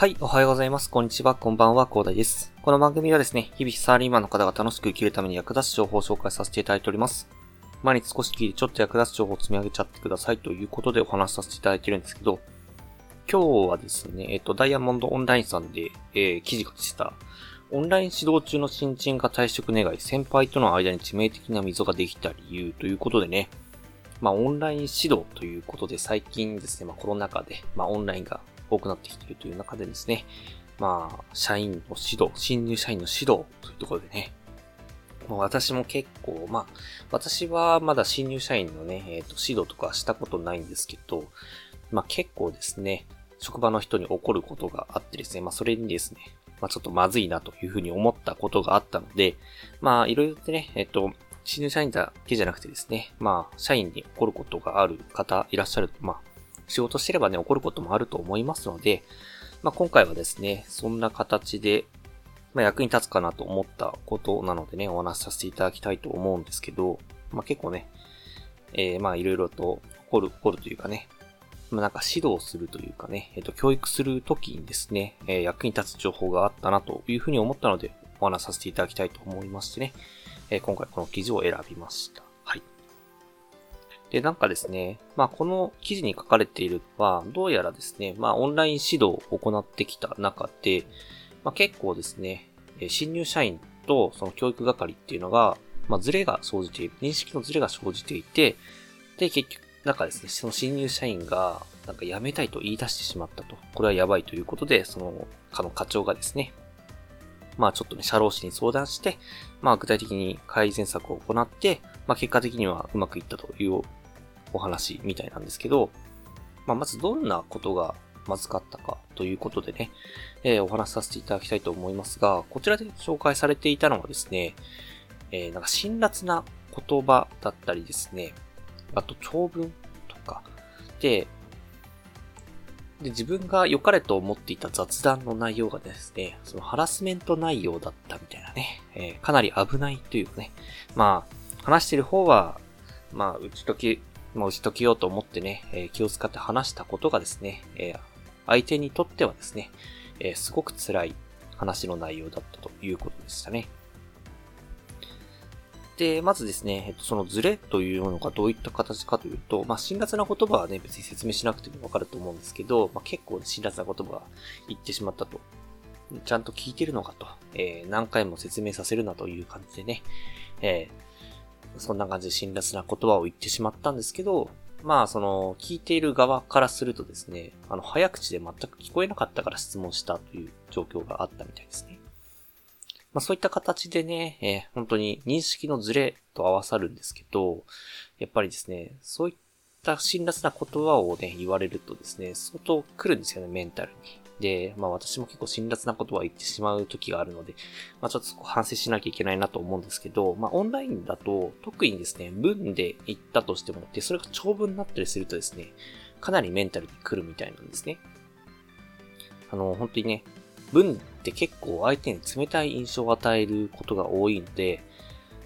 はい、おはようございます。こんにちは、こんばんは、コーダイです。この番組はですね、日々サーリーマンの方が楽しく生きるために役立つ情報を紹介させていただいております。毎日少し聞いてちょっと役立つ情報を積み上げちゃってくださいということでお話しさせていただいてるんですけど、今日はですね、えっ、と、ダイヤモンドオンラインさんで、えー、記事がした、オンライン指導中の新人が退職願い、先輩との間に致命的な溝ができた理由ということでね、まあ、オンライン指導ということで最近ですね、まあ、コロナ禍で、まあ、オンラインが多くなってきているという中でですね、まあ、社員の指導、新入社員の指導というところでね、まあ、私も結構、まあ、私はまだ新入社員のね、えっ、ー、と、指導とかしたことないんですけど、まあ結構ですね、職場の人に起こることがあってですね、まあそれにですね、まあちょっとまずいなというふうに思ったことがあったので、まあいろいろとね、えっ、と、新入社員だけじゃなくてですね、まあ社員に起こることがある方いらっしゃる、まあ仕事してればね、起こることもあると思いますので、まあ、今回はですね、そんな形で、まあ、役に立つかなと思ったことなのでね、お話しさせていただきたいと思うんですけど、まあ、結構ね、えー、まあ、いろいろと起こる、起こるというかね、まあ、なんか指導するというかね、えっ、ー、と、教育するときにですね、えー、役に立つ情報があったなというふうに思ったので、お話しさせていただきたいと思いましてね、え、今回この記事を選びました。で、なんかですね、まあ、この記事に書かれているのは、どうやらですね、まあ、オンライン指導を行ってきた中で、まあ、結構ですね、新入社員とその教育係っていうのが、まあ、ズレが生じている、認識のズレが生じていて、で、結局、なんかですね、その新入社員が、なんか辞めたいと言い出してしまったと。これはやばいということで、その、かの課長がですね、まあちょっとね、社労士に相談して、まあ具体的に改善策を行って、まあ結果的にはうまくいったというお話みたいなんですけど、まあ、まずどんなことがまずかったかということでね、えー、お話しさせていただきたいと思いますが、こちらで紹介されていたのはですね、えー、なんか辛辣な言葉だったりですね、あと長文とか、で、で、自分が良かれと思っていた雑談の内容がですね、そのハラスメント内容だったみたいなね、えー、かなり危ないというかね、まあ、話してる方は、まあ、打ち解きまあ、打ち解けようと思ってね、え、気を使って話したことがですね、えー、相手にとってはですね、え、すごく辛い話の内容だったということでしたね。で、まずですね、えっと、そのズレというものがどういった形かというと、まあ、辛辣な言葉はね、別に説明しなくてもわかると思うんですけど、まあ、結構辛辣な言葉が言ってしまったと。ちゃんと聞いてるのかと。えー、何回も説明させるなという感じでね、えー、そんな感じで辛辣な言葉を言ってしまったんですけど、まあ、その、聞いている側からするとですね、あの、早口で全く聞こえなかったから質問したという状況があったみたいですね。まあ、そういった形でね、えー、本当に認識のズレと合わさるんですけど、やっぱりですね、そういった辛辣な言葉をね、言われるとですね、相当来るんですよね、メンタルに。で、まあ私も結構辛辣なことは言ってしまう時があるので、まあちょっと反省しなきゃいけないなと思うんですけど、まあオンラインだと特にですね、文で言ったとしても、で、それが長文になったりするとですね、かなりメンタルに来るみたいなんですね。あの、本当にね、文って結構相手に冷たい印象を与えることが多いので、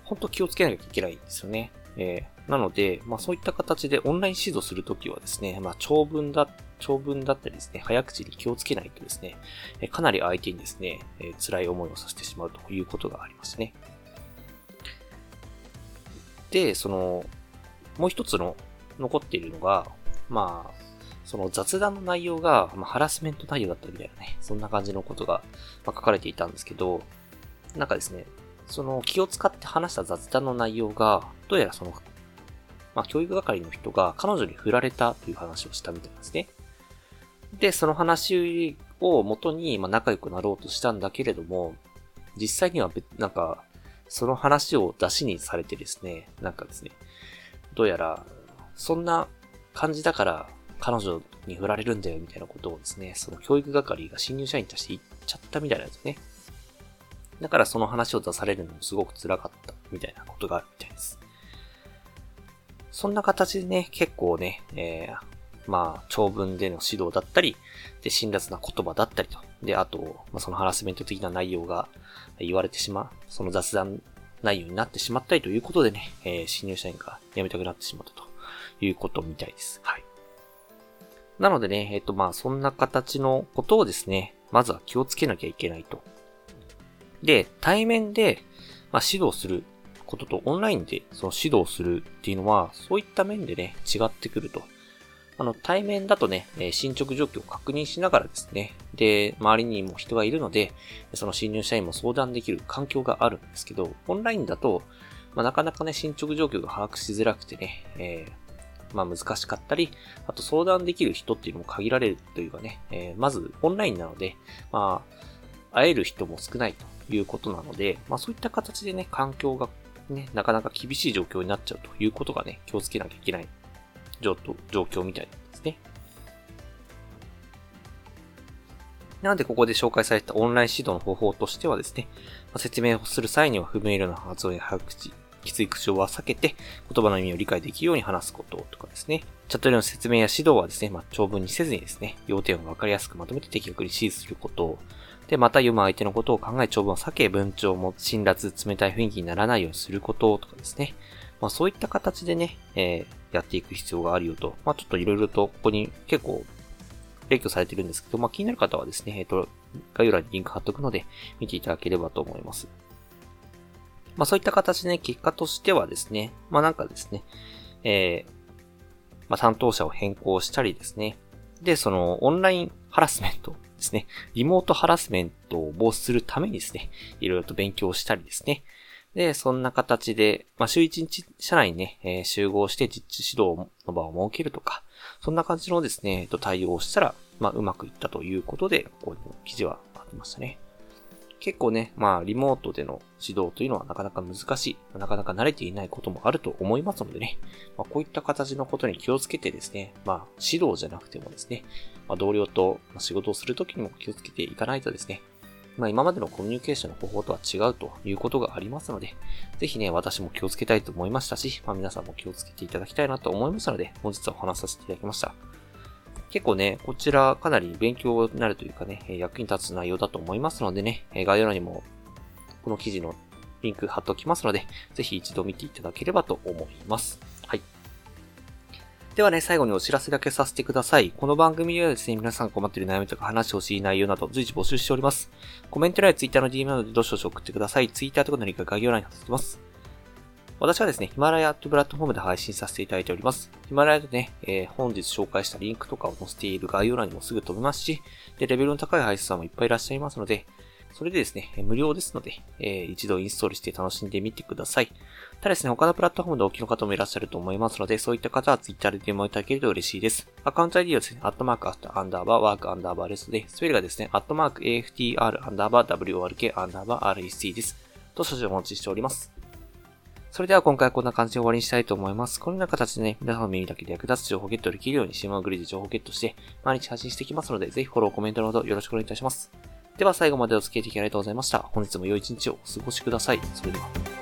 本当気をつけなきゃいけないんですよね。えー、なので、まあそういった形でオンライン指導するときはですね、まあ長文だ長文だったりですね、早口に気をつけないとですね、かなり相手にですね、辛い思いをさせてしまうということがありますね。で、その、もう一つの残っているのが、まあ、その雑談の内容が、まあ、ハラスメント内容だったみたいなね、そんな感じのことが、まあ、書かれていたんですけど、なんかですね、その気を使って話した雑談の内容が、どうやらその、まあ、教育係の人が彼女に振られたという話をしたみたいなんですね。で、その話を元に、ま、仲良くなろうとしたんだけれども、実際にはなんか、その話を出しにされてですね、なんかですね、どうやら、そんな感じだから彼女に振られるんだよみたいなことをですね、その教育係が新入社員に対して言っちゃったみたいなんですね。だからその話を出されるのもすごく辛かったみたいなことがあるみたいです。そんな形でね、結構ね、えー、まあ、長文での指導だったり、で、辛辣な言葉だったりと。で、あと、まあ、そのハラスメント的な内容が言われてしまう、その雑談内容になってしまったりということでね、えー、新入社員が辞めたくなってしまったということみたいです。はい。なのでね、えっ、ー、と、まあ、そんな形のことをですね、まずは気をつけなきゃいけないと。で、対面で、まあ、指導することとオンラインでその指導するっていうのは、そういった面でね、違ってくると。あの、対面だとね、進捗状況を確認しながらですね、で、周りにも人がいるので、その新入社員も相談できる環境があるんですけど、オンラインだと、まあ、なかなかね、進捗状況が把握しづらくてね、えー、まあ難しかったり、あと相談できる人っていうのも限られるというかね、えー、まずオンラインなので、まあ、会える人も少ないということなので、まあそういった形でね、環境がね、なかなか厳しい状況になっちゃうということがね、気をつけなきゃいけない状況みたいですね。なので、ここで紹介されたオンライン指導の方法としてはですね、ま説明をする際には不明瞭な発音や早口、きつい口調は避けて、言葉の意味を理解できるように話すこととかですね。チャットでの説明や指導はですね、まあ、長文にせずにですね、要点をわかりやすくまとめて的確に指示することで、また読む相手のことを考え長文を避け、文鳥も辛辣、冷たい雰囲気にならないようにすることとかですね。まあそういった形でね、えー、やっていく必要があるよと。まあちょっといろいろとここに結構列挙されてるんですけど、まあ気になる方はですね、えっ、ー、と、概要欄にリンク貼っとくので見ていただければと思います。まあそういった形でね、結果としてはですね、まあなんかですね、えー、まあ担当者を変更したりですね、で、そのオンラインハラスメントですね、リモートハラスメントを防止するためにですね、いろいろと勉強したりですね、で、そんな形で、まあ、週一日、社内にね、えー、集合して実地指導の場を設けるとか、そんな感じのですね、えっと、対応をしたら、まあ、うまくいったということで、ここに記事はありましたね。結構ね、まあ、リモートでの指導というのはなかなか難しい、なかなか慣れていないこともあると思いますのでね、まあ、こういった形のことに気をつけてですね、まあ、指導じゃなくてもですね、まあ、同僚と仕事をするときにも気をつけていかないとですね、まあ今までのコミュニケーションの方法とは違うということがありますので、ぜひね、私も気をつけたいと思いましたし、まあ皆さんも気をつけていただきたいなと思いますので、本日はお話しさせていただきました。結構ね、こちらかなり勉強になるというかね、役に立つ内容だと思いますのでね、概要欄にもこの記事のリンク貼っておきますので、ぜひ一度見ていただければと思います。はい。ではね、最後にお知らせだけさせてください。この番組ではですね、皆さん困っている悩みとか話してほしい内容など随時募集しております。コメント欄や Twitter の DM などでどしどし送ってください。Twitter とかのリンクは概要欄に貼っておきます。私はですね、ヒマラヤとプラットフォームで配信させていただいております。ヒマラヤでね、えー、本日紹介したリンクとかを載せている概要欄にもすぐ飛べますし、で、レベルの高い配信さんもいっぱいいらっしゃいますので、それでですね、無料ですので、えー、一度インストールして楽しんでみてください。ただですね、他のプラットフォームでお聞きの方もいらっしゃると思いますので、そういった方は Twitter ででもいただけると嬉しいです。アカウント ID はですね、アットマークアットアンダーバーワークアンダーバーレストで、スペルがですね、アットマーク AFTR アンダーバー WORK アンダーバー REC です。と、少々お待ちしております。それでは今回はこんな感じで終わりにしたいと思います。このような形でね、皆さんの耳だけで役立つ情報ゲットできるように、シマグリで情報ゲットして、毎日発信していきますので、ぜひフォロー、コメントなどよろしくお願いいたします。では最後までお付き合いいただきありがとうございました。本日も良い一日をお過ごしください。それでは。